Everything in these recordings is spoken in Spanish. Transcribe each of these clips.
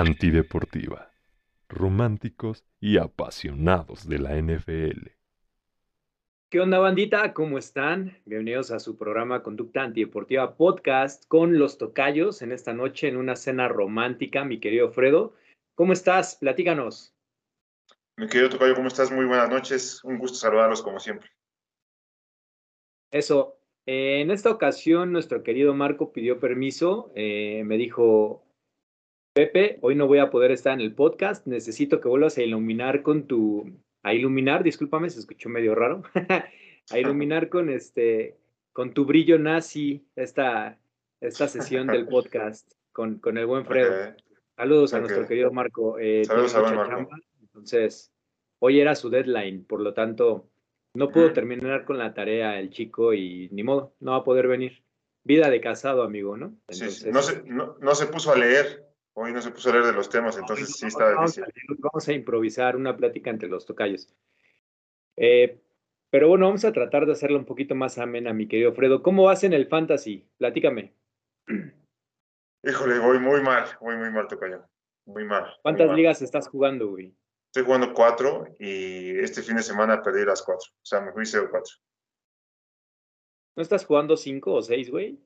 Antideportiva. Románticos y apasionados de la NFL. ¿Qué onda, bandita? ¿Cómo están? Bienvenidos a su programa Conducta Antideportiva Podcast con los tocayos en esta noche en una cena romántica, mi querido Fredo. ¿Cómo estás? Platícanos. Mi querido tocayo, ¿cómo estás? Muy buenas noches. Un gusto saludarlos como siempre. Eso. Eh, en esta ocasión, nuestro querido Marco pidió permiso. Eh, me dijo, Pepe, hoy no voy a poder estar en el podcast, necesito que vuelvas a iluminar con tu, a iluminar, discúlpame, se escuchó medio raro, a iluminar con este, con tu brillo nazi esta, esta sesión del podcast con, con el buen Fredo. Saludos a nuestro querido Marco. Eh, Saludos a Marco. entonces, hoy era su deadline, por lo tanto, no pudo terminar con la tarea el chico y ni modo, no va a poder venir. Vida de casado, amigo, ¿no? sí, No, se, no, no se puso a leer. Hoy no se puso a leer de los temas, entonces sí está vamos difícil. A, vamos a improvisar una plática entre los tocayos. Eh, pero bueno, vamos a tratar de hacerlo un poquito más amena, mi querido Fredo. ¿Cómo vas en el fantasy? Platícame. Híjole, voy muy mal, voy muy mal, tocayo. Muy mal. ¿Cuántas ligas estás jugando, güey? Estoy jugando cuatro y este fin de semana perdí las cuatro. O sea, me fui 0 cuatro. ¿No estás jugando cinco o seis, güey?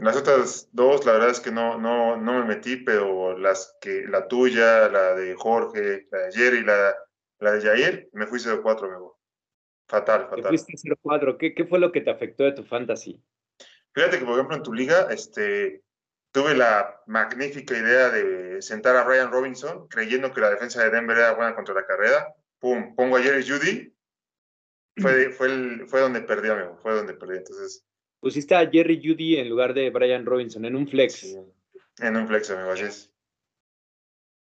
Las otras dos, la verdad es que no, no, no me metí, pero las que, la tuya, la de Jorge, la de ayer y la, la de Jair, me fui 0-4, me Fatal, fatal. Te fuiste 0-4. ¿Qué, ¿Qué fue lo que te afectó de tu fantasy? Fíjate que, por ejemplo, en tu liga, este, tuve la magnífica idea de sentar a Ryan Robinson, creyendo que la defensa de Denver era buena contra la carrera. Pum, pongo a Jerry Judy. Fue, fue, el, fue donde perdí, amigo. Fue donde perdí. Entonces, Pusiste a Jerry Judy en lugar de Brian Robinson, en un flex. en un flex, amigo, así es.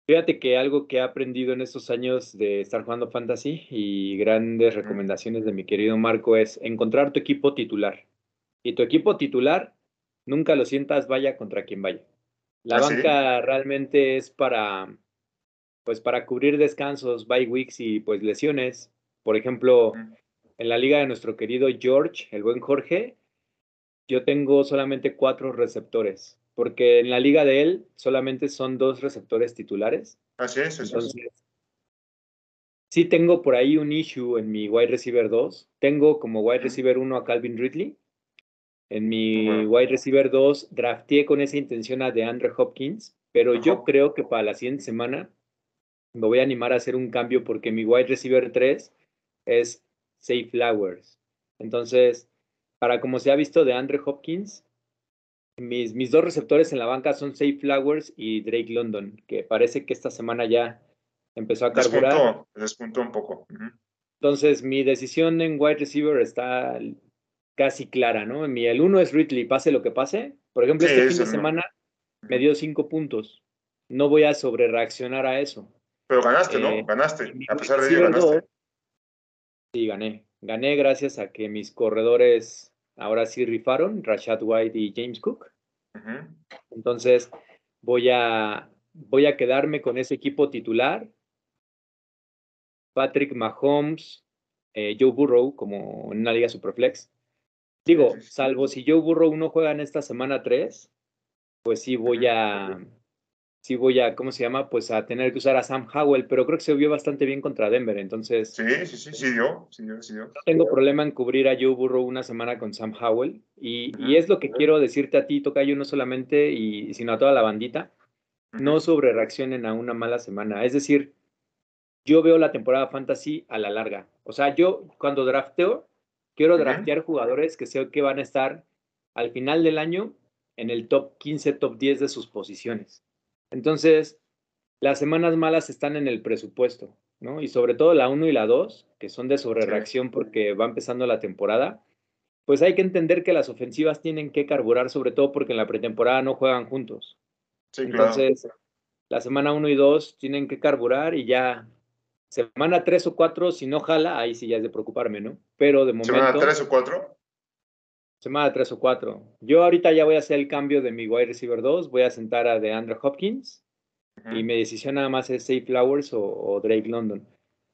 Fíjate que algo que he aprendido en estos años de estar jugando fantasy y grandes recomendaciones de mi querido Marco es encontrar tu equipo titular. Y tu equipo titular, nunca lo sientas vaya contra quien vaya. La ¿Ah, banca realmente es para, pues para cubrir descansos, bye weeks y pues lesiones. Por ejemplo, en la liga de nuestro querido George, el buen Jorge, yo tengo solamente cuatro receptores, porque en la liga de él solamente son dos receptores titulares. Así es, Entonces, Sí tengo por ahí un issue en mi wide receiver 2. Tengo como wide receiver 1 a Calvin Ridley. En mi wide receiver 2 drafté con esa intención a DeAndre Hopkins, pero yo creo que para la siguiente semana me voy a animar a hacer un cambio porque mi wide receiver 3 es Safe Flowers. Entonces, para como se ha visto de Andre Hopkins, mis, mis dos receptores en la banca son Safe Flowers y Drake London, que parece que esta semana ya empezó a carburar. Despuntó, despuntó un poco. Entonces, mi decisión en wide receiver está casi clara, ¿no? Mi, el uno es Ridley, pase lo que pase. Por ejemplo, este fin de semana me dio cinco puntos. No voy a sobrereaccionar a eso. Pero ganaste, ¿no? Eh, ganaste. A pesar de ello, ganaste. sí, gané. Gané gracias a que mis corredores ahora sí rifaron, Rashad White y James Cook. Entonces, voy a, voy a quedarme con ese equipo titular. Patrick Mahomes, eh, Joe Burrow, como en una liga superflex. Digo, salvo si Joe Burrow no juega en esta semana 3, pues sí voy a, sí voy a, ¿cómo se llama? Pues a tener que usar a Sam Howell, pero creo que se vio bastante bien contra Denver, entonces... Sí, sí, sí, sí dio, sí dio, sí dio. No tengo problema en cubrir a Joe Burrow una semana con Sam Howell, y, y es lo que quiero decirte a ti, Tocayo, no solamente, y, sino a toda la bandita, no sobre reaccionen a una mala semana, es decir, yo veo la temporada fantasy a la larga, o sea, yo cuando drafteo, quiero draftear jugadores que sé que van a estar al final del año en el top 15, top 10 de sus posiciones. Entonces, las semanas malas están en el presupuesto, ¿no? Y sobre todo la 1 y la 2, que son de sobrereacción porque va empezando la temporada, pues hay que entender que las ofensivas tienen que carburar, sobre todo porque en la pretemporada no juegan juntos. Entonces, la semana 1 y 2 tienen que carburar y ya semana 3 o 4, si no jala, ahí sí ya es de preocuparme, ¿no? Pero de momento... ¿Semana 3 o 4? Semana 3 o 4. Yo ahorita ya voy a hacer el cambio de mi wide receiver 2. Voy a sentar a DeAndre Hopkins. Y mi decisión nada más es Safe Flowers o, Drake London.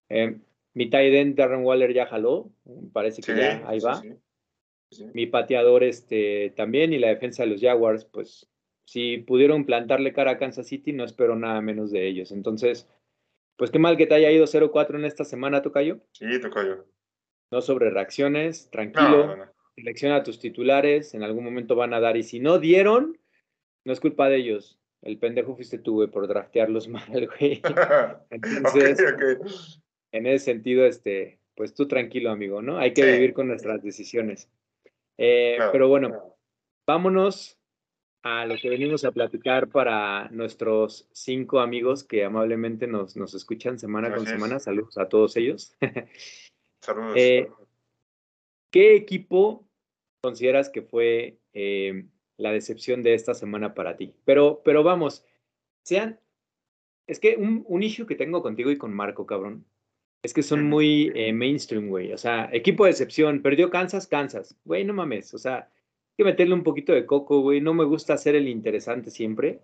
Eh, mi tight end Darren Waller ya jaló. Parece que ya ahí va. mi pateador este, también. Y la defensa de los Jaguars, pues si pudieron plantarle cara a Kansas City, no espero nada menos de ellos. Entonces, pues qué mal que te haya ido 0-4 en esta semana, Tocayo. Sí, Tocayo. No sobre reacciones, tranquilo. Selecciona a tus titulares, en algún momento van a dar. Y si no dieron, no es culpa de ellos. El pendejo fuiste tú, güey, por draftearlos mal, güey. Entonces, en ese sentido, este, pues tú tranquilo, amigo, ¿no? Hay que vivir con nuestras decisiones. Eh, pero bueno, vámonos a lo que venimos a platicar para nuestros cinco amigos que amablemente nos, nos escuchan semana con semana. Saludos a todos ellos. Saludos. Eh, ¿Qué equipo consideras que fue eh, la decepción de esta semana para ti? Pero, pero vamos, sean. Es que un, un issue que tengo contigo y con Marco, cabrón, es que son muy eh, mainstream, güey. O sea, equipo de decepción, perdió Kansas, Kansas. Güey, no mames. O sea, hay que meterle un poquito de coco, güey. No me gusta hacer el interesante siempre.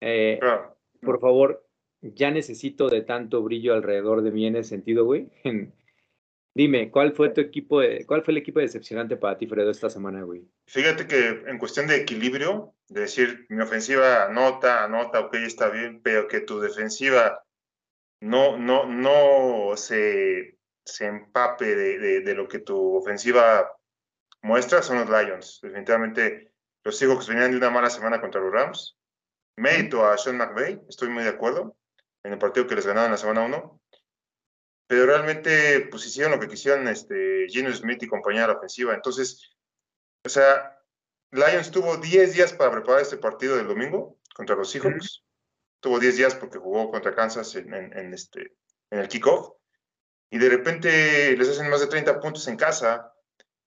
Eh, por favor, ya necesito de tanto brillo alrededor de mí en ese sentido, güey. Dime, ¿cuál fue tu equipo de, cuál fue el equipo decepcionante para ti, Fredo, esta semana, güey? Fíjate que en cuestión de equilibrio, de decir, mi ofensiva anota, anota, ok, está bien, pero que tu defensiva no, no, no se, se empape de, de, lo que tu ofensiva muestra, son los Lions. Definitivamente, los Seahawks venían de una mala semana contra los Rams. Mérito a Sean McVay, estoy muy de acuerdo, en el partido que les ganaron en la semana 1 pero realmente pues hicieron lo que quisieron este, Gino Smith y compañía de la ofensiva. Entonces, o sea, Lions tuvo 10 días para preparar este partido del domingo contra los Seahawks. Tuvo 10 días porque jugó contra Kansas en, en, este, en el kickoff. Y de repente les hacen más de 30 puntos en casa.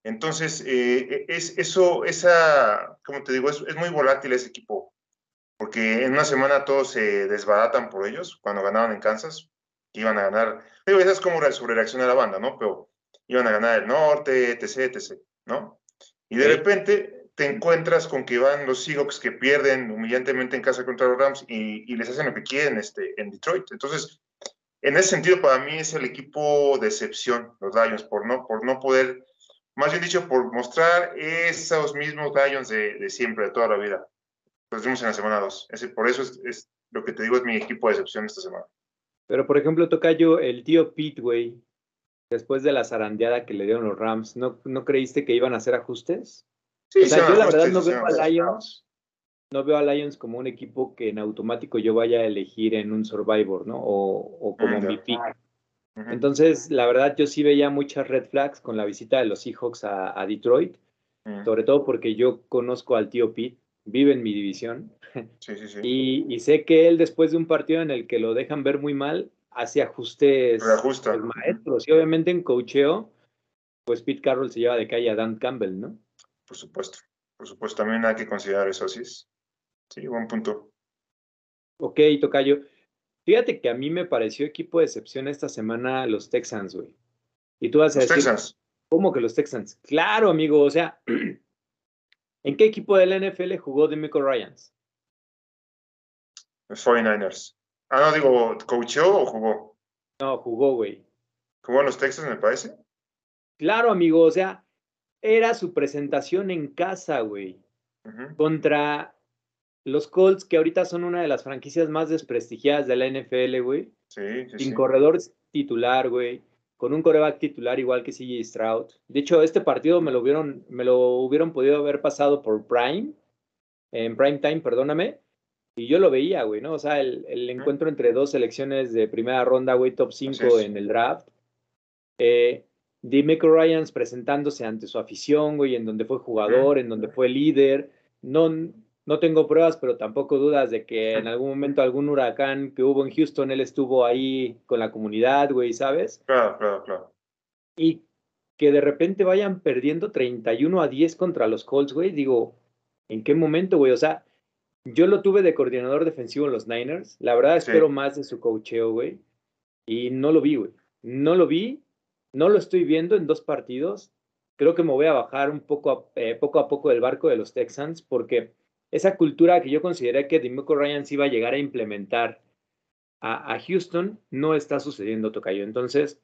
Entonces, eh, es, eso, esa, como te digo, es, es muy volátil ese equipo. Porque en una semana todos se desbaratan por ellos cuando ganaron en Kansas que iban a ganar. Digo, esa es como sobre reacción de la banda, ¿no? Pero iban a ganar el norte, etc., etc., ¿no? Y de repente te encuentras con que van los Seahawks que pierden humillantemente en casa contra los Rams y, les hacen lo que quieren este, en Detroit. Entonces, en ese sentido, para mí es el equipo de excepción, los Lions, por no, por no poder, más bien dicho, por mostrar esos mismos Lions de, siempre, de toda la vida. Los vimos en la semana 2. Por eso es, es, lo que te digo, es mi equipo de excepción esta semana. Pero, por ejemplo, Tocayo, el tío Pete, güey, después de la zarandeada que le dieron los Rams, ¿no, ¿no creíste que iban a hacer ajustes? Sí, o sea, yo la verdad no veo a Lions, no veo a Lions como un equipo que en automático yo vaya a elegir en un Survivor, ¿no? O, como mi pick. Entonces, la verdad, yo sí veía muchas red flags con la visita de los Seahawks a, Detroit, sobre todo porque yo conozco al tío Pete, vive en mi división. Sí, sí, sí. Y, sé que él, después de un partido en el que lo dejan ver muy mal, hace ajustes Reajusta. maestros. Y obviamente en cocheo, pues Pete Carroll se lleva de calle a Dan Campbell, ¿no? Por supuesto. Por supuesto, también hay que considerar eso, sí. Sí, buen punto. Ok, Tocayo. Fíjate que a mí me pareció equipo de excepción esta semana los Texans, güey. Y tú vas a los decir, Texans. ¿cómo que los Texans? Claro, amigo, o sea, ¿En qué equipo del NFL jugó Demico Ryans? Los 49ers. Ah, no, digo, ¿coachó o jugó? No, jugó, güey. ¿Jugó en los Texas, me parece? Claro, amigo, o sea, era su presentación en casa, güey. Contra los Colts, que ahorita son una de las franquicias más desprestigiadas de la NFL, güey. Sí, sí, Sin corredor titular, güey con un coreback titular igual que CJ Stroud. De hecho, este partido me lo hubieron, me lo hubieran podido haber pasado por Prime, en Prime Time, perdóname, y yo lo veía, güey, ¿no? O sea, el, encuentro entre dos selecciones de primera ronda, güey, top 5 en el draft. Eh, Ryans presentándose ante su afición, güey, en donde fue jugador, en donde fue líder. No, no tengo pruebas, pero tampoco dudas de que en algún momento algún huracán que hubo en Houston, él estuvo ahí con la comunidad, güey, ¿sabes? Claro, claro, claro. Y que de repente vayan perdiendo 31 a 10 contra los Colts, güey, digo, ¿en qué momento, güey? O sea, yo lo tuve de coordinador defensivo en los Niners, la verdad espero más de su cocheo, güey, y no lo vi, güey. No lo vi, no lo estoy viendo en dos partidos. Creo que me voy a bajar un poco eh, poco a poco del barco de los Texans porque esa cultura que yo consideré que Ryan Ryans iba a llegar a implementar a, Houston no está sucediendo, Tocayo. Entonces,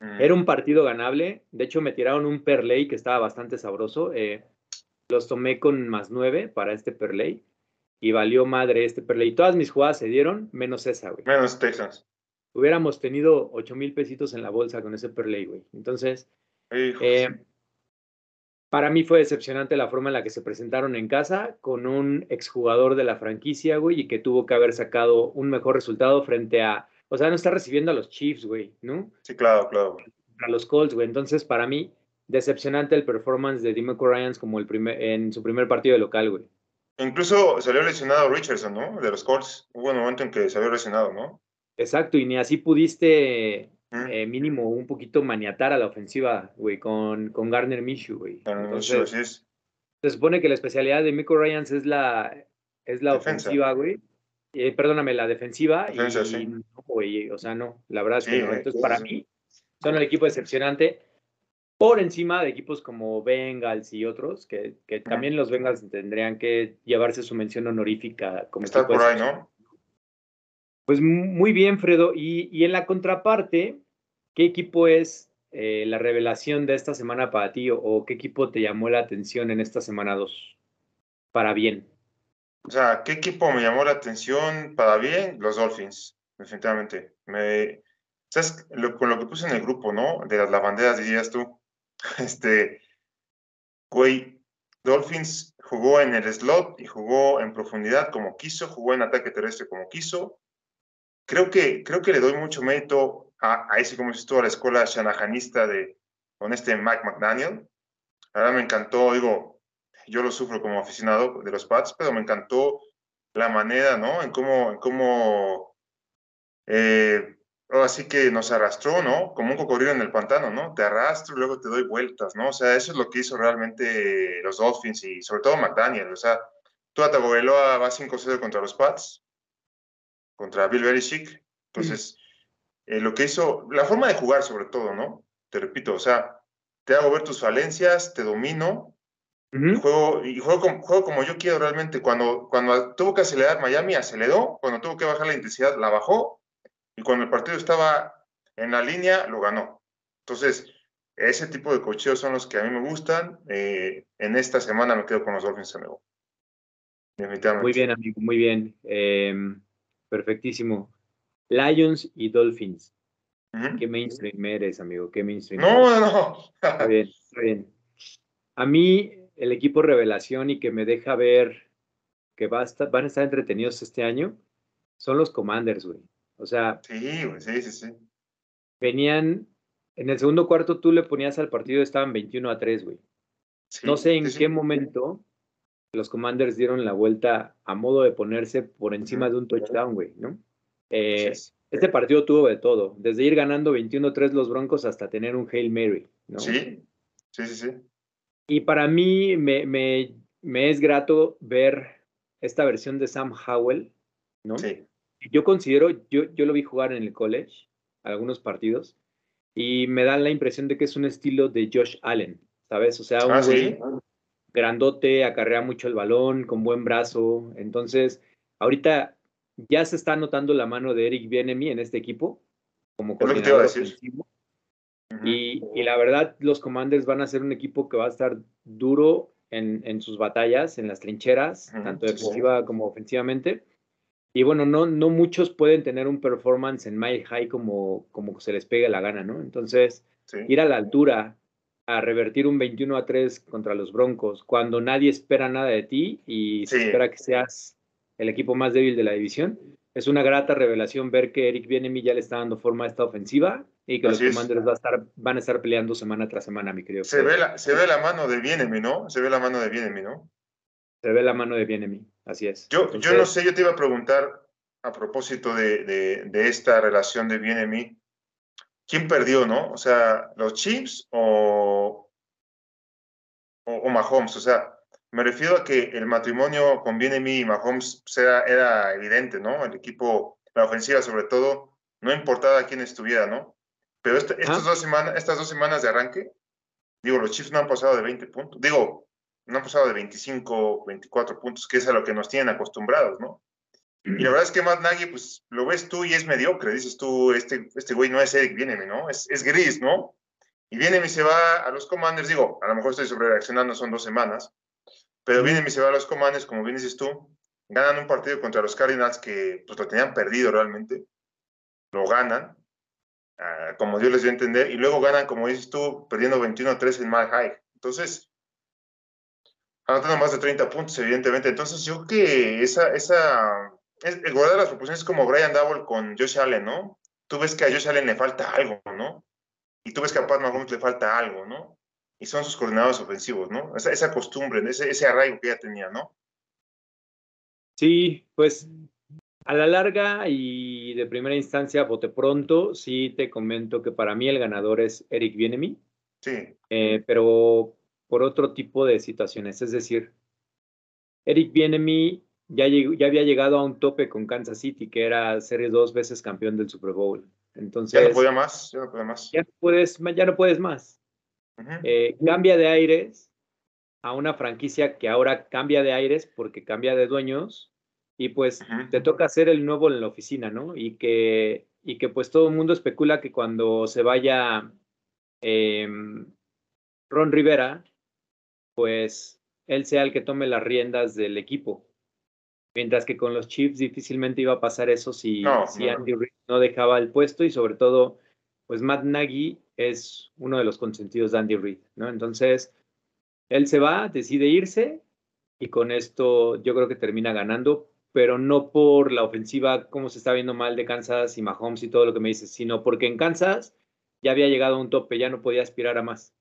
mm. era un partido ganable. De hecho, me tiraron un perlay que estaba bastante sabroso. Eh, los tomé con más nueve para este perlay. y valió madre este Perley. Todas mis jugadas se dieron, menos esa, güey. Menos Texans. Hubiéramos tenido 8 mil pesitos en la bolsa con ese Perley, güey. Entonces, Hijo, eh, sí. Para mí fue decepcionante la forma en la que se presentaron en casa con un exjugador de la franquicia, güey, y que tuvo que haber sacado un mejor resultado frente a, o sea, no está recibiendo a los Chiefs, güey, ¿no? Sí, claro, claro. A los Colts, güey. Entonces, para mí, decepcionante el performance de Dimeco Ryans como el primer, en su primer partido de local, güey. Incluso salió lesionado Richardson, ¿no? De los Colts. Hubo un momento en que se había lesionado, ¿no? Exacto, y ni así pudiste. Eh, mínimo un poquito maniatar a la ofensiva, güey, con, con Garner Minshew, güey. Entonces, así es. se supone que la especialidad de Miko Ryans es la, es la Defensa. ofensiva, güey. Eh, perdóname, la defensiva. Defensa, y sí. no, güey, o sea, no, la verdad es que Sí, no. güey, Entonces, para mí, son el equipo decepcionante por encima de equipos como Bengals y otros, que, que también los Bengals tendrían que llevarse su mención honorífica como Está por ahí. ¿no? Pues mu- muy bien, Fredo. Y, y en la contraparte, ¿qué equipo es eh, la revelación de esta semana para ti o, qué equipo te llamó la atención en esta semana 2? Para bien. O sea, ¿qué equipo me llamó la atención para bien? Los Dolphins, definitivamente. Me, ¿Sabes? Con lo que puse en el grupo, ¿no? De las lavanderas, dirías tú. Este, güey, Dolphins jugó en el slot y jugó en profundidad como quiso, jugó en ataque terrestre como quiso. Creo que, creo que le doy mucho mérito a, ese, como dices tú, a la escuela shanahanista de, con este Mike McDaniel. Ahora me encantó, digo, yo lo sufro como aficionado de los Pats, pero me encantó la manera, ¿no? En cómo, en cómo eh, ahora sí que nos arrastró, ¿no? Como un cocodrilo en el pantano, ¿no? Te arrastro y luego te doy vueltas, ¿no? O sea, eso es lo que hizo realmente los Dolphins y sobre todo McDaniel. O sea, Tua Tagovailoa va 5-0 contra los Pats, contra Bill Belichick. Entonces, eh, lo que hizo, la forma de jugar sobre todo, ¿no? Te repito, o sea, te hago ver tus falencias, te domino, y juego, y juego, como, juego como yo quiero realmente. Cuando, cuando tuvo que acelerar Miami, aceleró. Cuando tuvo que bajar la intensidad, la bajó. Y cuando el partido estaba en la línea, lo ganó. Entonces, ese tipo de cocheos son los que a mí me gustan. Eh, en esta semana me quedo con los Dolphins, amigo. Definitivamente. Muy bien, amigo, muy bien. Em, perfectísimo. Lions y Dolphins. Qué mainstream eres, amigo. Qué mainstream. No, eres. no, no. Está bien, está bien. A mí, el equipo revelación y que me deja ver que va a estar- van a estar entretenidos este año son los Commanders, güey. O sea, Sí, güey, sí, sí, sí. venían. En el segundo cuarto tú le ponías al partido, estaban 21 a 3, güey. Sí, No sé en sí, sí. qué momento los Commanders dieron la vuelta a modo de ponerse por encima de un touchdown, güey, ¿no? Eh, es. este partido tuvo de todo, desde ir ganando 21-3 los Broncos hasta tener un Hail Mary, ¿no? Sí, sí, sí, sí. Y para mí me, me- me es grato ver esta versión de Sam Howell, ¿no? Sí. Yo considero, yo, yo lo vi jugar en el college, algunos partidos, y me da la impresión de que es un estilo de Josh Allen, ¿sabes? O sea, un Ah, güey sí. Grandote, acarrea mucho el balón, con buen brazo. Entonces, ahorita ya se está notando la mano de Eric Bienemy en este equipo, como coordinador ofensivo. Ujú. Y, y la verdad, los Commanders van a ser un equipo que va a estar duro en, en sus batallas, en las trincheras, tanto sí. defensiva como ofensivamente. Y bueno, no, no muchos pueden tener un performance en Mile High como, como se les pegue la gana, ¿no? Entonces, Sí. ir a la altura a revertir un 21 a 3 contra los Broncos, cuando nadie espera nada de ti y se espera que seas el equipo más débil de la división, es una grata revelación ver que Eric Bienemy ya le está dando forma a esta ofensiva y que Así los. Commanders va a estar, van a estar peleando semana tras semana, mi querido. Se ve, la, se ve la mano de Bienemi, ¿no? Se ve la mano de Bienemi, ¿no? Se ve la mano de Bienemy, así es. Yo, yo no sé, yo te iba a preguntar a propósito de, de- de esta relación de Bienemi, ¿quién perdió, no? O sea, ¿los Chiefs o, o, o Mahomes? O sea, me refiero a que el matrimonio con Bienemi y Mahomes era, era evidente, ¿no? El equipo, la ofensiva sobre todo, no importaba quién estuviera, ¿no? Pero estas, dos semanas, estas dos semanas de arranque, digo, los Chiefs no han pasado de 20 puntos, digo, no han pasado de 25, 24 puntos, que es a lo que nos tienen acostumbrados, ¿no? Y la verdad es que Matt Nagy, pues lo ves tú y es mediocre. Dices tú, este, este güey no es Eric Bienemi, ¿no? Es, es gris, ¿no? Y Bienemi se va a los Commanders. Digo, a lo mejor estoy sobre reaccionando, son dos semanas. Pero. Bienemi se va a los Commanders, como bien dices tú. ganan un partido contra los Cardinals que pues, lo tenían perdido realmente, lo ganan, ah, como Dios les dio a entender, y luego ganan, como dices tú, perdiendo 21-3 en Mile High. Entonces, anotando más de 30 puntos, evidentemente. Entonces, yo creo que esa, esa, el guardar las proporciones es como Brian Double con Josh Allen, ¿no? Tú ves que a Josh Allen le falta algo, ¿no? Y tú ves que a Pat Mahomes le falta algo, ¿no? Y son sus coordinadores ofensivos, ¿no? Esa, esa costumbre, ese, ese arraigo que ya tenía, ¿no? Sí, pues a la larga y de primera instancia, bote pronto, sí te comento que para mí el ganador es Eric Bienemi. Sí. Eh, pero por otro tipo de situaciones. Es decir, Eric Bienemi ya, ya había llegado a un tope con Kansas City, que era ser dos veces campeón del Super Bowl. Entonces, ya no podía más, ya no podía más. Ya, puedes, ya no puedes más. Eh, cambia de aires a una franquicia que ahora cambia de aires porque cambia de dueños y pues te toca ser el nuevo en la oficina, ¿no? Y que, y que pues todo el mundo especula que cuando se vaya em, Ron Rivera, pues él sea el que tome las riendas del equipo. Mientras que con los Chiefs difícilmente iba a pasar eso si, si Andy Reid no dejaba el puesto y sobre todo, pues Matt Nagy es uno de los consentidos de Andy Reid, ¿no? Entonces, él se va, decide irse y con esto yo creo que termina ganando, pero no por la ofensiva, como se está viendo mal de Kansas y Mahomes y todo lo que me dices, sino porque en Kansas ya había llegado a un tope, ya no podía aspirar a más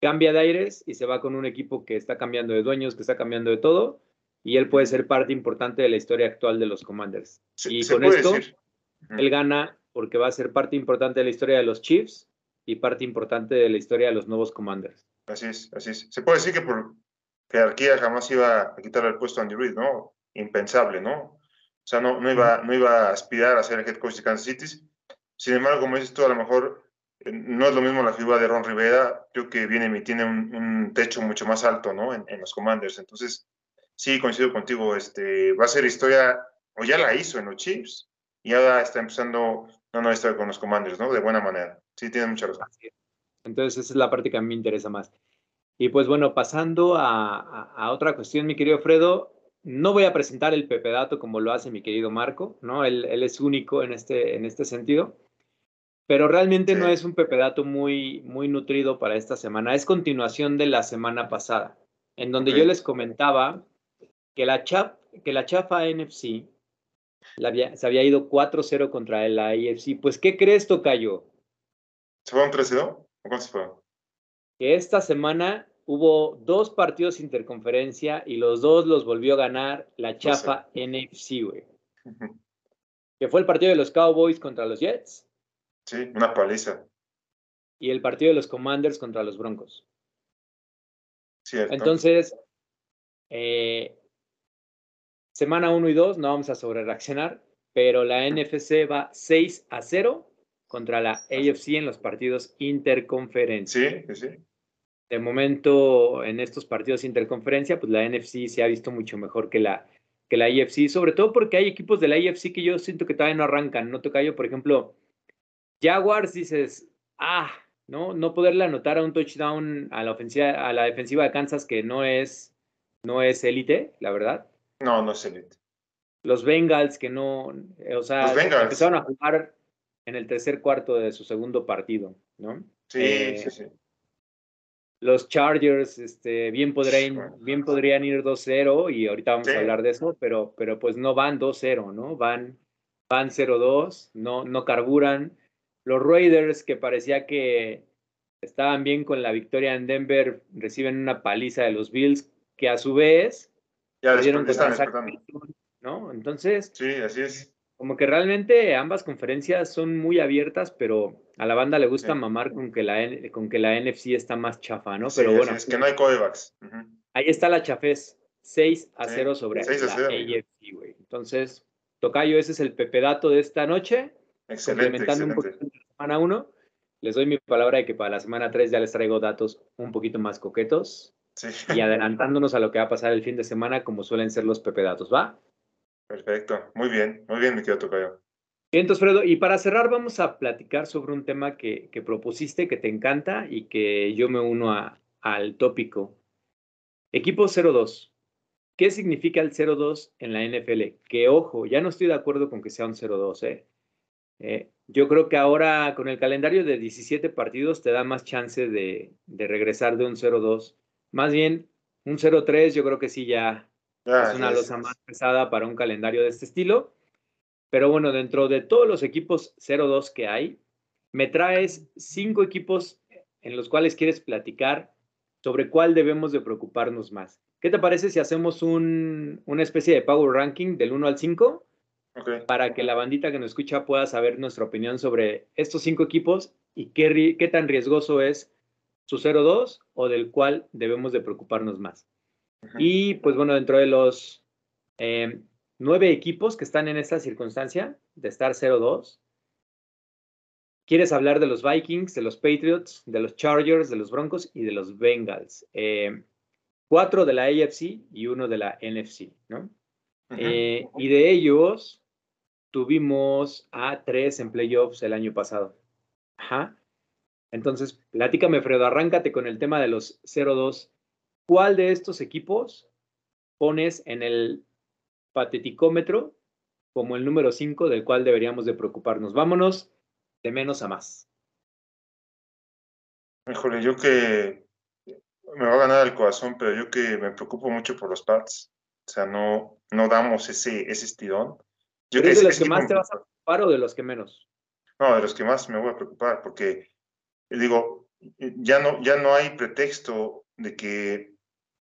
cambia de aires y se va con un equipo que está cambiando de dueños, que está cambiando de todo, y él puede ser parte importante de la historia actual de los Commanders. y con esto, él gana porque va a ser parte importante de la historia de los Chiefs y parte importante de la historia de los nuevos Commanders. Así es, así es. Se puede decir que por jerarquía jamás iba a quitarle el puesto a Andy Reid, ¿no? Impensable, ¿no? O sea, no, no, iba, no iba a aspirar a ser el head coach de Kansas City. Sin embargo, como dices tú, a lo mejor no es lo mismo la figura de Ron Rivera, creo que viene y tiene un, techo mucho más alto, ¿no? En, los Commanders. Entonces, sí, coincido contigo, este, va a ser historia, o ya la hizo en los Chiefs, y ahora está empezando una nueva historia con los Commanders, ¿no? De buena manera. Sí, tiene mucha razón. Entonces, esa es la parte que a mí me interesa más. Y pues bueno, pasando a, otra cuestión, mi querido Fredo, no voy a presentar el Pepe Dato como lo hace mi querido Marco, ¿no? Él, él es único en este, en este sentido pero realmente no es un pepedato muy, muy nutrido para esta semana. Es continuación de la semana pasada, en donde yo les comentaba que la, chap, que la chafa NFC se había ido 4-0 contra la AFC. Pues, ¿qué crees, Tocayo? ¿Se fue un 3-0? ¿Cómo se fue? Que esta semana hubo dos partidos interconferencia y los dos los volvió a ganar la chafa NFC, güey. que fue el partido de los Cowboys contra los Jets Sí, una paliza. Y el partido de los Commanders contra los Broncos. Cierto. Entonces, eh, semana 1 y 2 no vamos a sobre reaccionar, pero la NFC va 6 a 0 contra la AFC en los partidos interconferencia. Sí, sí. De momento, en estos partidos interconferencia, pues la NFC se ha visto mucho mejor que la, que la AFC, sobre todo porque hay equipos de la AFC que yo siento que todavía no arrancan. No toca yo, por ejemplo, Jaguars dices, ah, ¿no? No poderle anotar a un touchdown a la ofensiva, a la defensiva de Kansas que no es, no es élite, la verdad. No, no es élite. Los Bengals que no, eh, o sea, empezaron a jugar en el tercer cuarto de su segundo partido, ¿no? Sí, eh, sí, sí. Los Chargers, este, bien podrían, bien podrían ir 2-0 y ahorita vamos a hablar de eso, pero, pero pues no van 2-0, ¿no? Van, van 0-2, no, no carburan. Los Raiders, que parecía que estaban bien con la victoria en Denver, reciben una paliza de los Bills, que a su vez ya dieron ¿no? Entonces, sí, así es. Como que realmente ambas conferencias son muy abiertas, pero a la banda le gusta mamar con que, la, con que la NFC está más chafa, ¿no? pero bueno. Es que no hay corebacks. Ahí está la chafez. 6 a 0 sobre la AFC, güey. Entonces, Tocayo, ese es el pepedato de esta noche. Excelente, complementando un poquito la semana 1, les doy mi palabra de que para la semana 3 ya les traigo datos un poquito más coquetos. Y adelantándonos a lo que va a pasar el fin de semana, como suelen ser los Pepe Datos, ¿va? Perfecto, muy bien, muy bien, mi querido Tocayo. Bien, entonces, Fredo, y para cerrar, vamos a platicar sobre un tema que, que propusiste, que te encanta y que yo me uno a, al tópico. Equipo 02. ¿qué significa el 0-2 en la NFL? Que ojo, ya no estoy de acuerdo con que sea un 0-2, ¿eh? ¿eh? yo creo que ahora con el calendario de 17 partidos te da más chance de, de regresar de un 0-2. Más bien, un 0-3 yo creo que sí ya es una losa más pesada para un calendario de este estilo. Pero bueno, dentro de todos los equipos 0-2 que hay, me traes cinco equipos en los cuales quieres platicar sobre cuál debemos de preocuparnos más. ¿Qué te parece si hacemos un, una especie de power ranking del 1 al 5? Para que la bandita que nos escucha pueda saber nuestra opinión sobre estos cinco equipos y qué, qué tan riesgoso es su 0-2 o del cual debemos de preocuparnos más. Y pues bueno, dentro de los eh, nueve equipos que están en esta circunstancia de estar 0-2, quieres hablar de los Vikings, de los Patriots, de los Chargers, de los Broncos y de los Bengals. Eh, cuatro de la AFC y uno de la NFC, ¿no? Eh, y de ellos tuvimos a tres en playoffs el año pasado. Ajá. Entonces, platícame, Fredo, arráncate con el tema de los 0-2 ¿Cuál de estos equipos pones en el pateticómetro como el número 5 del cual deberíamos de preocuparnos? Vámonos de menos a más. Híjole, yo que me va a ganar el corazón, pero yo que me preocupo mucho por los Pats. O sea, no, no damos ese, ese estirón. Yo ¿Es de los que más te vas a preocupar o de los que menos? No, de los que más me voy a preocupar, porque digo, ya no, ya no hay pretexto de que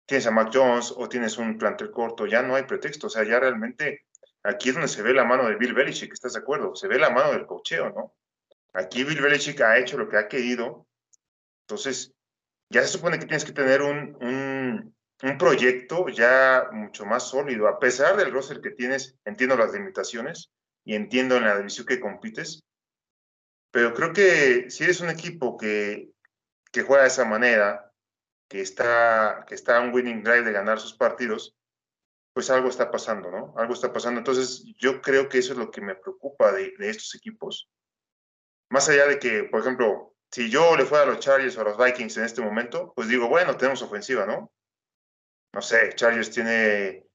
tienes a Mac Jones o tienes un plantel corto, ya no hay pretexto, o sea, ya realmente aquí es donde se ve la mano de Bill Belichick, ¿estás de acuerdo? Se ve la mano del cocheo, ¿no? Aquí Bill Belichick ha hecho lo que ha querido, entonces ya se supone que tienes que tener un, un, un proyecto ya mucho más sólido, a pesar del roster que tienes, entiendo las limitaciones y entiendo en la división que compites, pero creo que si eres un equipo que, que juega de esa manera, que está, que está en winning drive de ganar sus partidos, pues algo está pasando, ¿no? Algo está pasando. Entonces, yo creo que eso es lo que me preocupa de, estos equipos. Más allá de que, por ejemplo, si yo le fuera a los Chargers o a los Vikings en este momento, pues digo, bueno, tenemos ofensiva, ¿no? No sé, Chargers tiene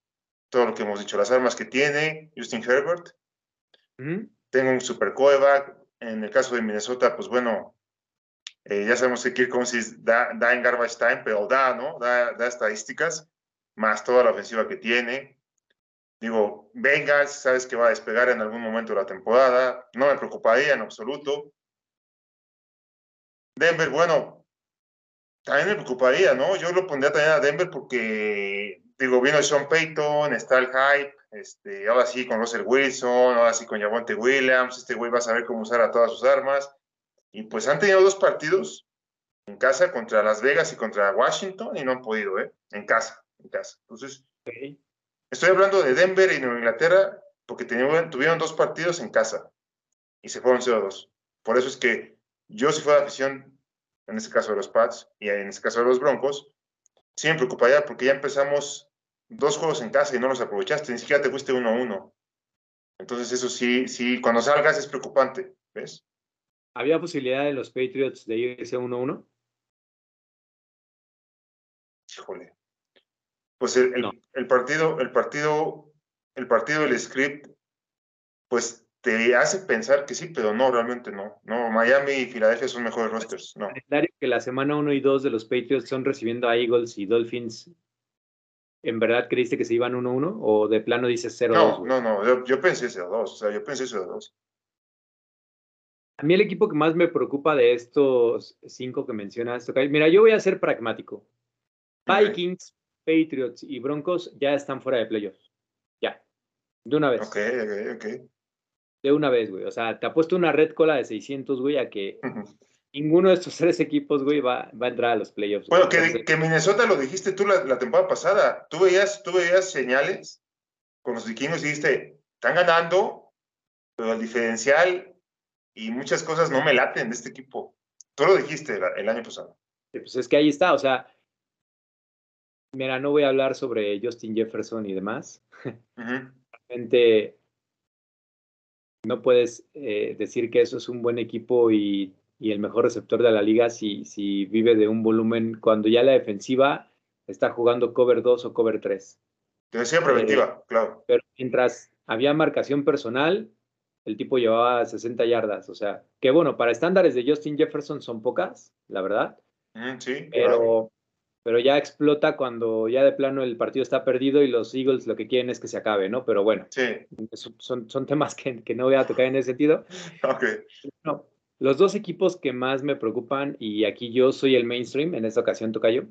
todo lo que hemos dicho, las armas que tiene, Justin Herbert. Tengo un super coreback. En el caso de Minnesota, pues bueno, eh, ya sabemos que Kirk Cousins da, en garbage time, pero da, ¿no? Da, estadísticas, más toda la ofensiva que tiene. Digo, Bengals, sabes que va a despegar en algún momento de la temporada. No me preocuparía en absoluto. Denver, bueno, también me preocuparía, ¿no? Yo lo pondría también a Denver porque, digo, viene Sean Payton, está el hype, este, ahora sí con Russell Wilson, ahora sí con Javonte Williams, este güey va a saber cómo usar a todas sus armas. Y pues han tenido dos partidos en casa contra Las Vegas y contra Washington y no han podido, ¿eh? En casa, en casa. Entonces, estoy hablando de Denver y Nueva Inglaterra porque tuvieron dos partidos en casa y se fueron 0-2. Por eso es que yo si fuera afición, en este caso de los Pats y en este caso de los Broncos, sí me preocuparía porque ya empezamos dos juegos en casa y no los aprovechaste, ni siquiera te fuiste uno a uno. Entonces eso sí, sí, cuando salgas es preocupante, ¿ves? ¿Había posibilidad de los Patriots de irse 1-1? Híjole. Pues el, partido, el partido, el partido del script, pues te hace pensar que sí, pero no, realmente no. No, Miami y Filadelfia son mejores rosters. No. que la semana 1 y 2 de los Patriots son recibiendo a Eagles y Dolphins. ¿En verdad creíste que se iban 1-1 o de plano dices 0-2? No, no, no, yo, yo pensé 0-2, o sea, yo pensé 0-2. A mí el equipo que más me preocupa de estos cinco que mencionas, mira, yo voy a ser pragmático. Vikings, Patriots y Broncos ya están fuera de playoffs. Ya. De una vez. Ok, ok, ok. De una vez, güey. O sea, te ha puesto una red cola de 600, güey, a que ninguno de estos tres equipos, güey, va, va a entrar a los playoffs. Bueno, que, que, Minnesota lo dijiste tú la, temporada pasada. Tú veías, tú veías señales con los vikingos y dijiste, están ganando, pero el diferencial y muchas cosas no me laten de este equipo. Tú lo dijiste el, año pasado. pues es que ahí está, o sea, mira, no voy a hablar sobre Justin Jefferson y demás. Realmente no puedes eh, decir que eso es un buen equipo y, y, el mejor receptor de la liga si, si vive de un volumen cuando ya la defensiva está jugando cover 2 o cover 3. Te decía preventiva, claro. Pero mientras había marcación personal, el tipo llevaba 60 yardas. O sea, que bueno, para estándares de Justin Jefferson son pocas, la verdad. Mm, sí, pero, pero ya explota cuando ya de plano el partido está perdido y los Eagles lo que quieren es que se acabe, ¿no? Pero bueno, sí. son, son temas que, que, no voy a tocar en ese sentido. Ok. No, los dos equipos que más me preocupan, y aquí yo soy el mainstream, en esta ocasión tocayo,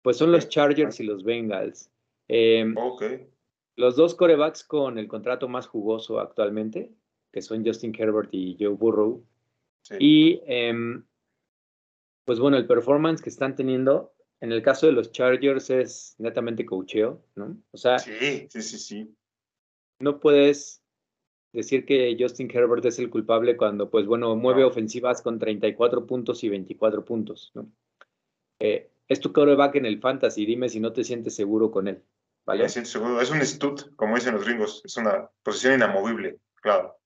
pues son los Chargers y los Bengals. Eh, ok. Los dos corebacks con el contrato más jugoso actualmente, que son Justin Herbert y Joe Burrow. Sí. Y em, pues bueno, el performance que están teniendo, en el caso de los Chargers es netamente cocheo, ¿no? O sea, sí, sí, sí, sí. no puedes decir que Justin Herbert es el culpable cuando, pues bueno, mueve ofensivas con 34 puntos y 24 puntos, ¿no? Eh, es tu coreback en el fantasy, dime si no te sientes seguro con él, ¿vale? Me siento seguro. Es un stud, como dicen los gringos. Es una posición inamovible, claro.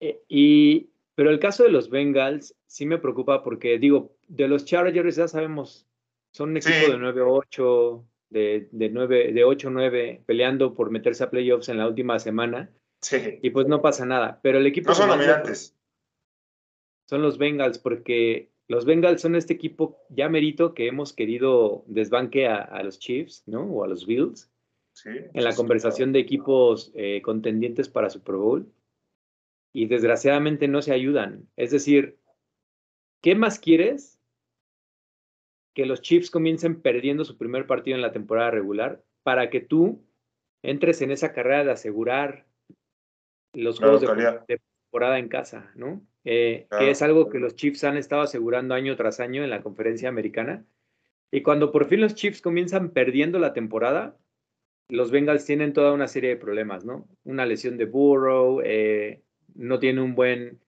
Eh, y, pero el caso de los Bengals sí me preocupa porque, digo, de los Chargers ya sabemos, son un equipo Sí. de 9-8, de, de, 9, de 8-9, peleando por meterse a playoffs en la última semana, Sí. y pues no pasa nada. Pero el equipo No son dominantes. los Bengals, porque los Bengals son este equipo ya merito que hemos querido desbanque a, a los Chiefs, ¿no? O a los Bills, Sí. en la conversación de equipos eh, contendientes para Super Bowl. Y desgraciadamente no se ayudan. Es decir, ¿qué más quieres? Que los Chiefs comiencen perdiendo su primer partido en la temporada regular para que tú entres en esa carrera de asegurar los juegos de, temporada en casa, ¿no? Eh, Claro. Que es algo que los Chiefs han estado asegurando año tras año en la conferencia americana. Y cuando por fin los Chiefs comienzan perdiendo la temporada, los Bengals tienen toda una serie de problemas, ¿no? Una lesión de Burrow, eh, no tiene un buen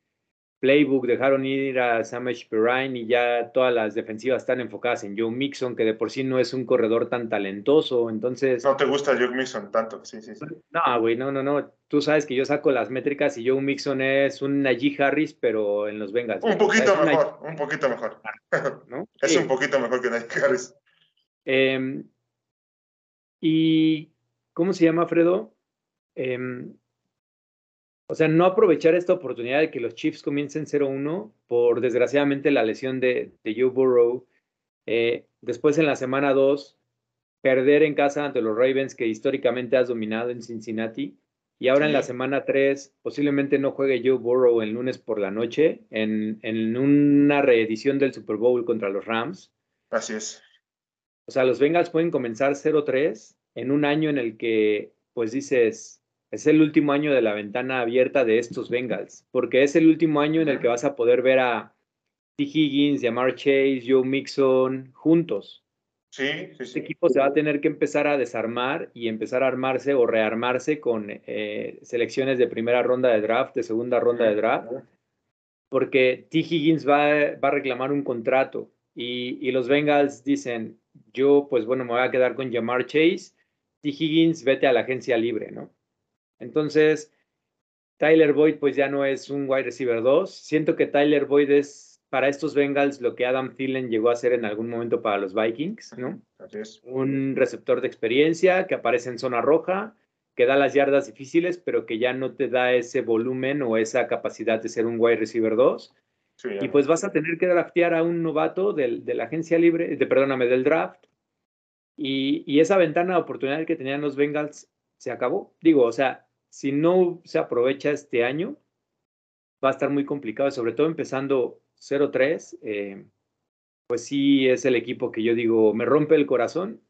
playbook, dejaron ir a Samash Perrine y ya todas las defensivas están enfocadas en Joe Mixon, que de por sí no es un corredor tan talentoso, entonces... No te gusta Joe Mixon tanto. Sí, sí, sí. No, güey, no, no, no. Tú sabes que yo saco las métricas y Joe Mixon es un Najee Harris, pero en los Bengals. Un güey. O sea, poquito un mejor, un poquito mejor. ¿no? Es Sí. un poquito mejor que Najee Harris. Em, y, ¿cómo se llama, Fredo? Em, o sea, no aprovechar esta oportunidad de que los Chiefs comiencen 0-1 por, desgraciadamente, la lesión de, de Joe Burrow. Eh, después, en la semana 2, perder en casa ante los Ravens, que históricamente has dominado en Cincinnati. Y ahora en la semana 3, posiblemente no juegue Joe Burrow el lunes por la noche en, en una reedición del Super Bowl contra los Rams. Así es. O sea, los Bengals pueden comenzar 0-3 en un año en el que, pues dices, es el último año de la ventana abierta de estos Bengals, porque es el último año en el que vas a poder ver a T. Higgins, Jamar Chase, Joe Mixon juntos. Sí, sí, Este sí. equipo se va a tener que empezar a desarmar y empezar a armarse o rearmarse con eh, selecciones de primera ronda de draft, de segunda ronda de draft, porque T. Higgins va, va a reclamar un contrato y, y los Bengals dicen, yo pues bueno, me voy a quedar con Jamar Chase, T. Higgins, vete a la agencia libre, ¿no? Entonces, Tyler Boyd pues ya no es un wide receiver 2. Siento que Tyler Boyd es para estos Bengals lo que Adam Thielen llegó a ser en algún momento para los Vikings, ¿no? Así es. Un receptor de experiencia que aparece en zona roja, que da las yardas difíciles, pero que ya no te da ese volumen o esa capacidad de ser un wide receiver 2. Sí, Y pues vas a tener que draftear a un novato del, de la agencia libre, de, perdóname, del draft. Y, y esa ventana de oportunidad que tenían los Bengals se acabó. Digo, o sea, si no se aprovecha este año, va a estar muy complicado, sobre todo empezando 0-3. eh, pues sí es el equipo que yo digo, me rompe el corazón,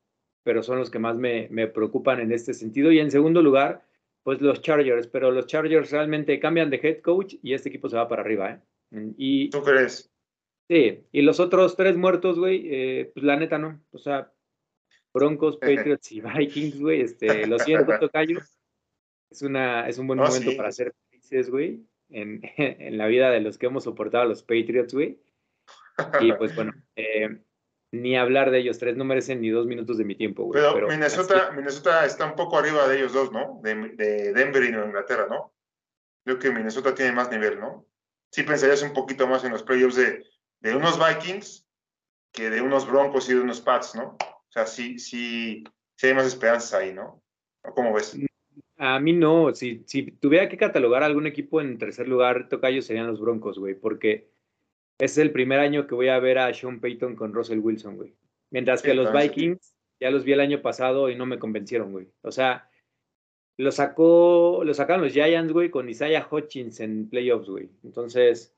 pero son los que más me, me preocupan en este sentido. Y en segundo lugar, pues los Chargers, pero los Chargers realmente cambian de head coach y este equipo se va para arriba, ¿eh? Y ¿Tú crees? sí, y los otros tres muertos, güey, eh, pues la neta no. O sea, Broncos, Patriots y Vikings, güey, este, lo siento, Tocayo. Es, una, es un buen No, momento sí. para ser felices, güey, en, en la vida de los que hemos soportado a los Patriots, güey. Y pues bueno, eh, ni hablar de ellos tres, no merecen ni dos minutos de mi tiempo, güey. Pero, pero Minnesota, Minnesota está un poco arriba de ellos dos, ¿no? De, de Denver y Nueva Inglaterra, ¿no? Creo que Minnesota tiene más nivel, ¿no? Sí pensarías un poquito más en los playoffs de, de unos Vikings que de unos Broncos y de unos Pats, ¿no? O sea, sí, sí, sí hay más esperanzas ahí, ¿no? ¿Cómo ves? A mí no. Si, si tuviera que catalogar algún equipo en tercer lugar, Tocayo serían los Broncos, güey, porque es el primer año que voy a ver a Sean Payton con Russell Wilson, güey. Mientras que los Vikings ya los vi el año pasado y no me convencieron, güey. O sea, lo sacó, lo sacaron los Giants, güey, con Isaiah Hutchins en playoffs, güey. Entonces,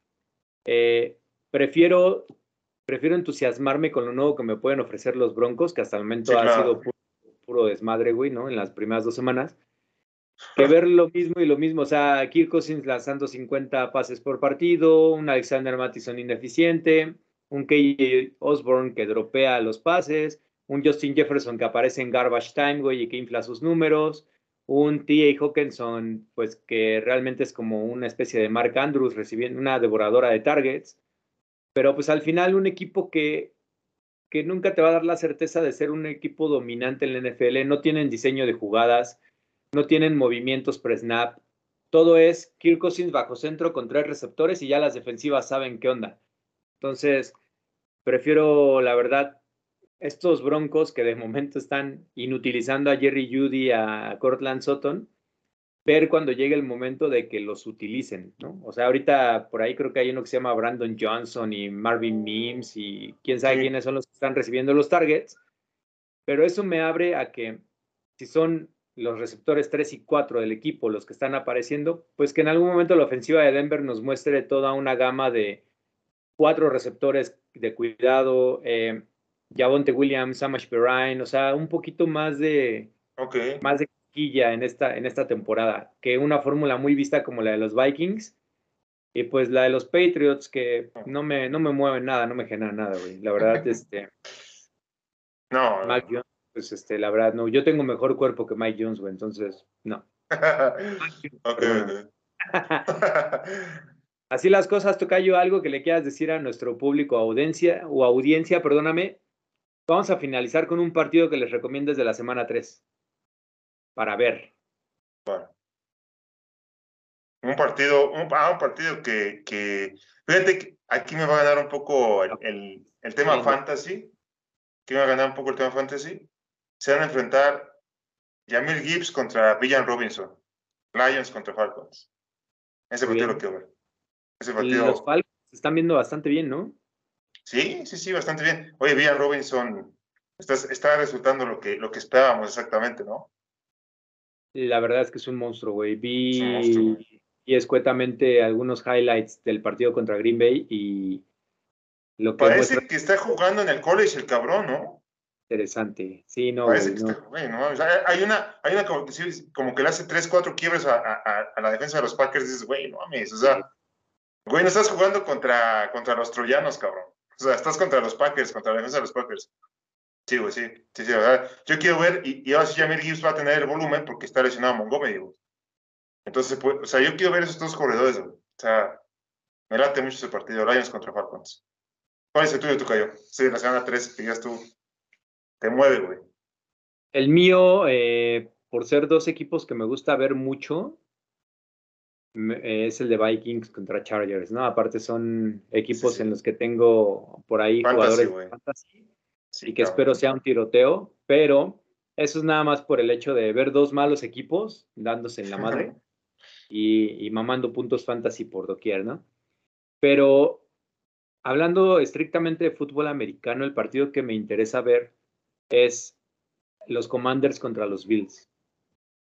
eh, prefiero, prefiero entusiasmarme con lo nuevo que me pueden ofrecer los Broncos, que hasta el momento ha sido puro, desmadre, güey, ¿no? En las primeras dos semanas. Que ver lo mismo y lo mismo. O sea, Kirk Cousins lanzando 50 pases por partido, un Alexander Mattison ineficiente, un KJ Osborne que dropea los pases, un Justin Jefferson que aparece en garbage time, y que infla sus números, un T.A. Hawkinson, pues que realmente es como una especie de Mark Andrews recibiendo una devoradora de targets, pero pues al final un equipo que, que nunca te va a dar la certeza de ser un equipo dominante en la NFL, no tienen diseño de jugadas, no tienen movimientos pre-snap, todo es Kirk Cousins bajo centro con tres receptores y ya las defensivas saben qué onda. Entonces, prefiero, la verdad, estos Broncos que de momento están inutilizando a Jerry Judy, a Cortland Sutton, ver cuando llegue el momento de que los utilicen, ¿no? O sea, ahorita por ahí creo que hay uno que se llama Brandon Johnson y Marvin Mims y quién sabe quiénes son los que están recibiendo los targets, pero eso me abre a que si son los receptores 3 y 4 del equipo los que están apareciendo, pues que en algún momento la ofensiva de Denver nos muestre toda una gama de cuatro receptores de cuidado, eh, Javonte Williams, Samash Perrine, o sea, un poquito más de más de quilla en esta, en esta temporada, que una fórmula muy vista como la de los Vikings. Y pues la de los Patriots, que no me, no me mueven nada, no me generan nada, güey. La verdad, este. No. Jones, pues este, la verdad, no. Yo tengo mejor cuerpo que Mike Jones, güey, entonces, no. Así las cosas, Tocayo, algo que le quieras decir a nuestro público, audiencia, o audiencia, perdóname, Vamos a finalizar con un partido que les recomiendo desde la semana 3 para ver. Bueno. Un partido, un, ah, un partido que, que, fíjate que aquí me va a ganar un poco el, el, tema fantasy. Que me va a ganar un poco el tema fantasy. Se van a enfrentar Jamil Gibbs contra Villan Robinson. Lions contra Falcons. Ese partido lo quiero ver. Ese partido. Los Falcons se están viendo bastante bien, ¿no? Sí, sí, sí, bastante bien. Oye, Villan Robinson está, está resultando lo que, lo que esperábamos exactamente, ¿no? La verdad es que es un monstruo, güey. Vi y escuetamente algunos highlights del partido contra Green Bay y lo que parece que está jugando en el college el cabrón, ¿no? Interesante. Sí, no. Parece que Está, güey, no. hay una, hay una como, que, como que le hace tres, cuatro quiebres a, a, a, la defensa de los Packers y dices, güey, no mames, o sea, güey, no estás jugando contra, contra los troyanos, cabrón. O sea, estás contra los Packers, contra la defensa de los Packers. Sí, güey, sí. Sí, sí, ¿verdad? Yo quiero ver, y, y ahora sí Jamir Gibbs va a tener el volumen porque está lesionado Montgomery, güey. Entonces, pues, o sea, yo quiero ver esos dos corredores, güey. O sea, me late mucho ese partido, Lions contra Falcons. ¿Cuál es el tuyo, Tucayo? Sí, la semana 3, que ya tú. Te mueve, güey. El mío, eh, por ser dos equipos que me gusta ver mucho, es el de Vikings contra Chargers, ¿no? Aparte son equipos en los que tengo por ahí jugadores de fantasy y que espero sea un tiroteo, pero eso es nada más por el hecho de ver dos malos equipos dándose en la madre y, y mamando puntos fantasy por doquier, ¿no? Pero hablando estrictamente de fútbol americano, el partido que me interesa ver es los Commanders contra los Bills.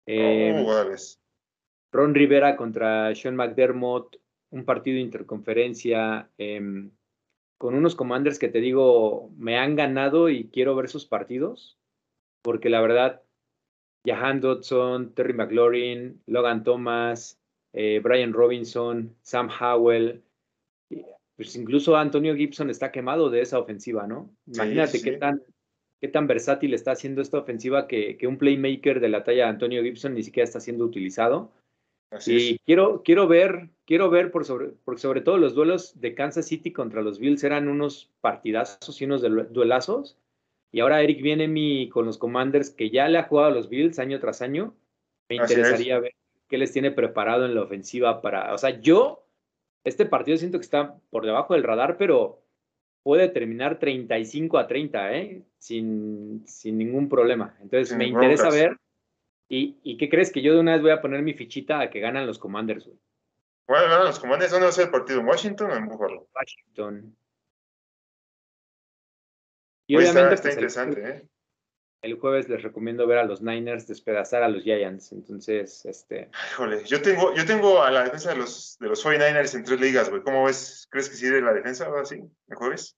Eh, Ron Rivera contra Sean McDermott, un partido de interconferencia, em, con unos commanders que te digo, me han ganado y quiero ver sus partidos, porque la verdad, Jahan Dodson, Terry McLaurin, Logan Thomas, eh, Brian Robinson, Sam Howell, pues incluso Antonio Gibson está quemado de esa ofensiva, ¿no? Imagínate qué tan qué tan versátil está haciendo esta ofensiva que, que, un playmaker de la talla de Antonio Gibson ni siquiera está siendo utilizado y quiero, quiero ver, quiero ver por sobre, porque sobre todo los duelos de Kansas City contra los Bills eran unos partidazos y unos duelazos. Y ahora Eric viene mi, con los Commanders que ya le ha jugado a los Bills año tras año. Me interesaría ver qué les tiene preparado en la ofensiva para. O sea, yo, este partido siento que está por debajo del radar, pero puede terminar 35 a 30, ¿eh? Sin, sin ningún problema. Entonces, me interesa ver ¿Y, ¿Y qué crees? Que yo de una vez voy a poner mi fichita a que ganan los Commanders, güey. Bueno, ganan los Commanders. ¿Dónde va a ser el partido? ¿En Washington o en Buffalo? Washington. Y obviamente está pues, el, interesante, ¿eh? El jueves les recomiendo ver a los Niners despedazar a los Giants. Entonces, este, Híjole, yo tengo, yo tengo a la defensa de los, de los 49ers en tres ligas, güey. ¿Cómo ves? ¿Crees que sirve la defensa ahora sí? ¿El jueves?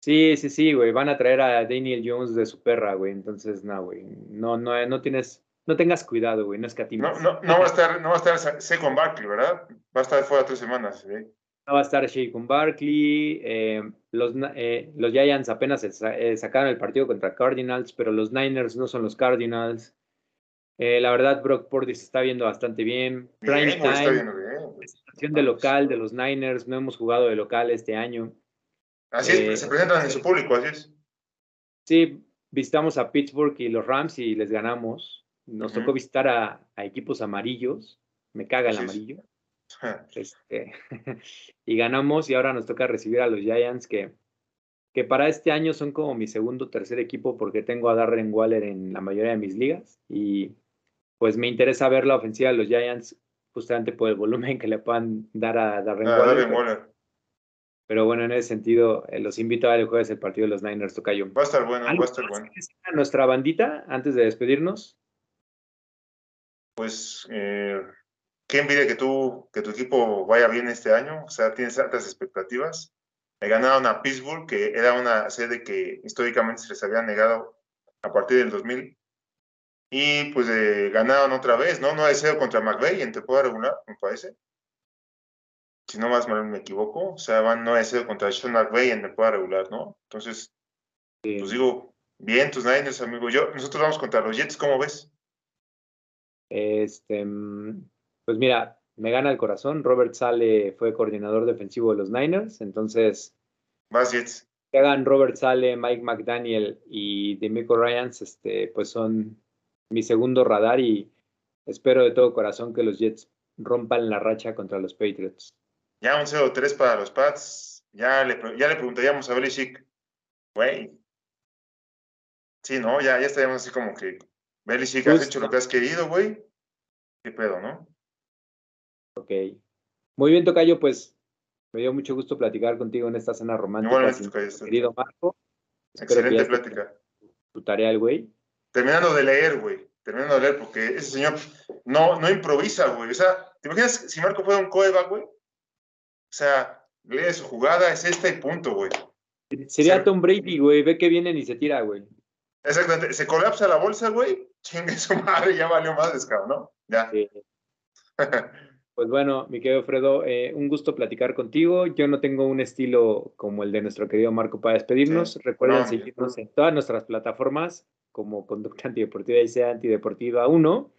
sí, sí, sí, güey, van a traer a Daniel Jones de su perra, güey. Entonces, no, güey, no, no, no tienes, no tengas cuidado, güey, no escatimes. No, no, no va a estar, no va a estar Second Barkley, ¿verdad? Va a estar fuera tres semanas, ¿eh? No va a estar Shaquon Barkley. eh, los, eh, los Giants apenas eh, sacaron el partido contra Cardinals, pero los Niners no son los Cardinals. Eh, la verdad, Brock Purdy se está viendo bastante bien. Prime Bien, time, presentación de local de los Niners. No hemos jugado de local este año. Así es, Eh, se presentan en su público, así es. Sí, visitamos a Pittsburgh y los Rams y les ganamos. Nos tocó visitar a, a equipos amarillos. Me caga el Así es. Este, y ganamos y ahora nos toca recibir a los Giants que, que para este año son como mi segundo o tercer equipo porque tengo a Darren Waller en la mayoría de mis ligas y pues me interesa ver la ofensiva de los Giants justamente por el volumen que le puedan dar a Darren Ah, Waller. Darren pero, Waller. pero bueno, en ese sentido, eh, los invito a ver el jueves el partido de los Niners, Tocayo. Va a estar bueno, va ¿Algo a estar bueno. a nuestra bandita antes de despedirnos? Pues, eh, qué envidia que tú, que tu equipo vaya bien este año. O sea, tienes altas expectativas. Le ganaron a Pittsburgh, que era una sede que históricamente se les había negado a partir del 2000. Y pues eh, ganaron otra vez, ¿no? 9-0 contra McVeigh en temporada regular, me parece. Si no más mal me equivoco. O sea, van 9-0 contra Sean McVeigh en temporada regular, ¿no? Entonces, Sí. pues digo, bien tus Niners, amigo. Yo, nosotros vamos contra los Jets, ¿cómo ves? Este, mm, pues mira, me gana el corazón. Robert Sale fue coordinador defensivo de los Niners, entonces Vas Jets. que hagan Robert Sale, Mike McDaniel y Demico Ryans, este, pues son mi segundo radar y espero de todo corazón que los Jets rompan la racha contra los Patriots. Ya un 0-3 para los Pats. Ya le, ya le preguntaríamos a Belichick, güey. Sí, ¿no? Ya, ya estaríamos así como que, Belichick, has hecho lo que has querido, güey. ¿Qué pedo, no? Ok. Muy bien, Tocayo, pues me dio mucho gusto platicar contigo en esta cena romántica. Igualmente, sin- Tocayo, querido Marco. Espero Excelente plática. tu tarea el güey. Terminando de leer, güey. Terminando de leer, porque ese señor no, no improvisa, güey. O sea, ¿te imaginas si Marco fuera un coreback, güey? O sea, lee su jugada, es esta y punto, güey. Sería. Tom Brady, güey. Ve que vienen y se tira, güey. Exactamente. Se colapsa la bolsa, güey. Chingue su madre, ya valió más descaro, ¿no? Ya. Sí. Pues bueno, mi querido Fredo, eh, un gusto platicar contigo. Yo no tengo un estilo como el de nuestro querido Marco para despedirnos. Sí. Recuerden No, seguirnos en todas nuestras plataformas como Conducta Antideportiva y sea Antideportiva 1.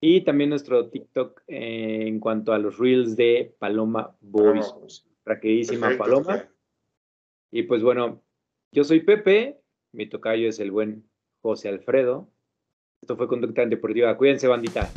Y también nuestro TikTok eh, en cuanto a los reels de Paloma Boys, No, pues, queridísima perfecto, Paloma. Y pues bueno, yo soy Pepe, mi tocayo es el buen José Alfredo. Esto fue Conducta Antideportiva. Cuídense, bandita.